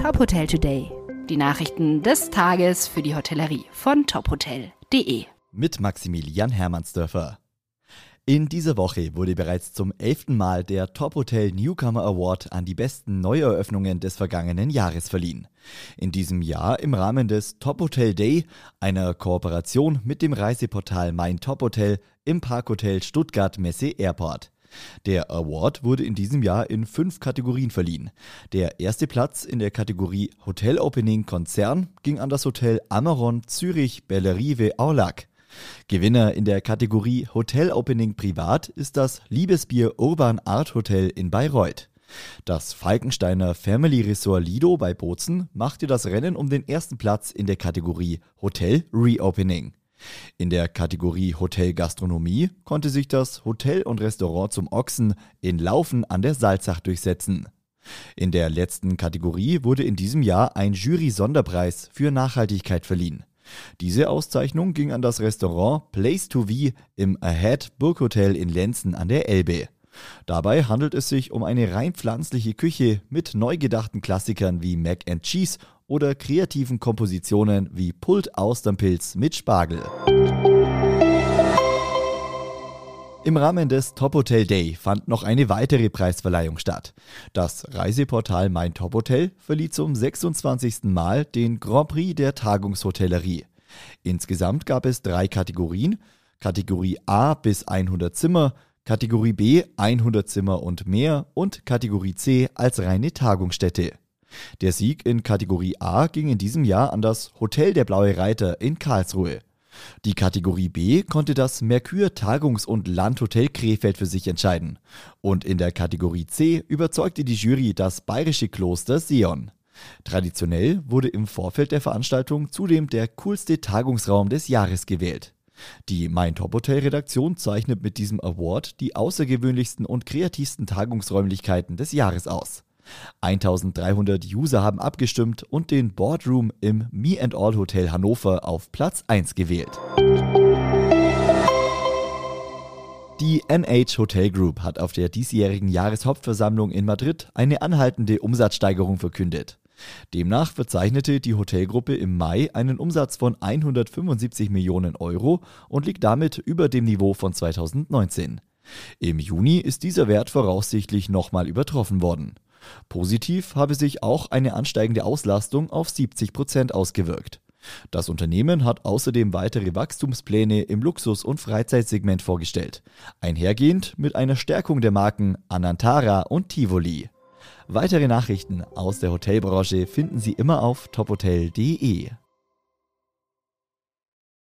Top Hotel Today. Die Nachrichten des Tages für die Hotellerie von tophotel.de. Mit Maximilian Hermannsdörfer. In dieser Woche wurde bereits zum elften Mal der Top Hotel Newcomer Award an die besten Neueröffnungen des vergangenen Jahres verliehen. In diesem Jahr im Rahmen des Top Hotel Day, einer Kooperation mit dem Reiseportal Mein Top Hotel im Parkhotel Stuttgart Messe Airport. Der Award wurde in diesem Jahr in fünf Kategorien verliehen. Der erste Platz in der Kategorie Hotel Opening Konzern ging an das Hotel Amaron Zürich Bellerive Aulac. Gewinner in der Kategorie Hotel Opening Privat ist das Liebesbier Urban Art Hotel in Bayreuth. Das Falkensteiner Family Resort Lido bei Bozen machte das Rennen um den ersten Platz in der Kategorie Hotel Reopening. In der Kategorie Hotel Gastronomie konnte sich das Hotel und Restaurant zum Ochsen in Laufen an der Salzach durchsetzen. In der letzten Kategorie wurde in diesem Jahr ein Jury-Sonderpreis für Nachhaltigkeit verliehen. Diese Auszeichnung ging an das Restaurant Place to Vie im Ahead Burghotel in Lenzen an der Elbe. Dabei handelt es sich um eine rein pflanzliche Küche mit neu gedachten Klassikern wie Mac and Cheese oder kreativen Kompositionen wie Pult Austernpilz mit Spargel. Im Rahmen des Top Hotel Day fand noch eine weitere Preisverleihung statt. Das Reiseportal Mein Top Hotel verlieh zum 26. Mal den Grand Prix der Tagungshotellerie. Insgesamt gab es drei Kategorien. Kategorie A bis 100 Zimmer, Kategorie B 100 Zimmer und mehr und Kategorie C als reine Tagungsstätte. Der Sieg in Kategorie A ging in diesem Jahr an das Hotel der Blaue Reiter in Karlsruhe. Die Kategorie B konnte das Merkur Tagungs- und Landhotel Krefeld für sich entscheiden. Und in der Kategorie C überzeugte die Jury das bayerische Kloster Sion. Traditionell wurde im Vorfeld der Veranstaltung zudem der coolste Tagungsraum des Jahres gewählt. Die Mein Top Hotel Redaktion zeichnet mit diesem Award die außergewöhnlichsten und kreativsten Tagungsräumlichkeiten des Jahres aus. 1300 User haben abgestimmt und den Boardroom im Me and All Hotel Hannover auf Platz 1 gewählt. Die NH Hotel Group hat auf der diesjährigen Jahreshauptversammlung in Madrid eine anhaltende Umsatzsteigerung verkündet. Demnach verzeichnete die Hotelgruppe im Mai einen Umsatz von 175 Millionen Euro und liegt damit über dem Niveau von 2019. Im Juni ist dieser Wert voraussichtlich nochmal übertroffen worden. Positiv habe sich auch eine ansteigende Auslastung auf 70 Prozent ausgewirkt. Das Unternehmen hat außerdem weitere Wachstumspläne im Luxus- und Freizeitsegment vorgestellt, einhergehend mit einer Stärkung der Marken Anantara und Tivoli. Weitere Nachrichten aus der Hotelbranche finden Sie immer auf tophotel.de.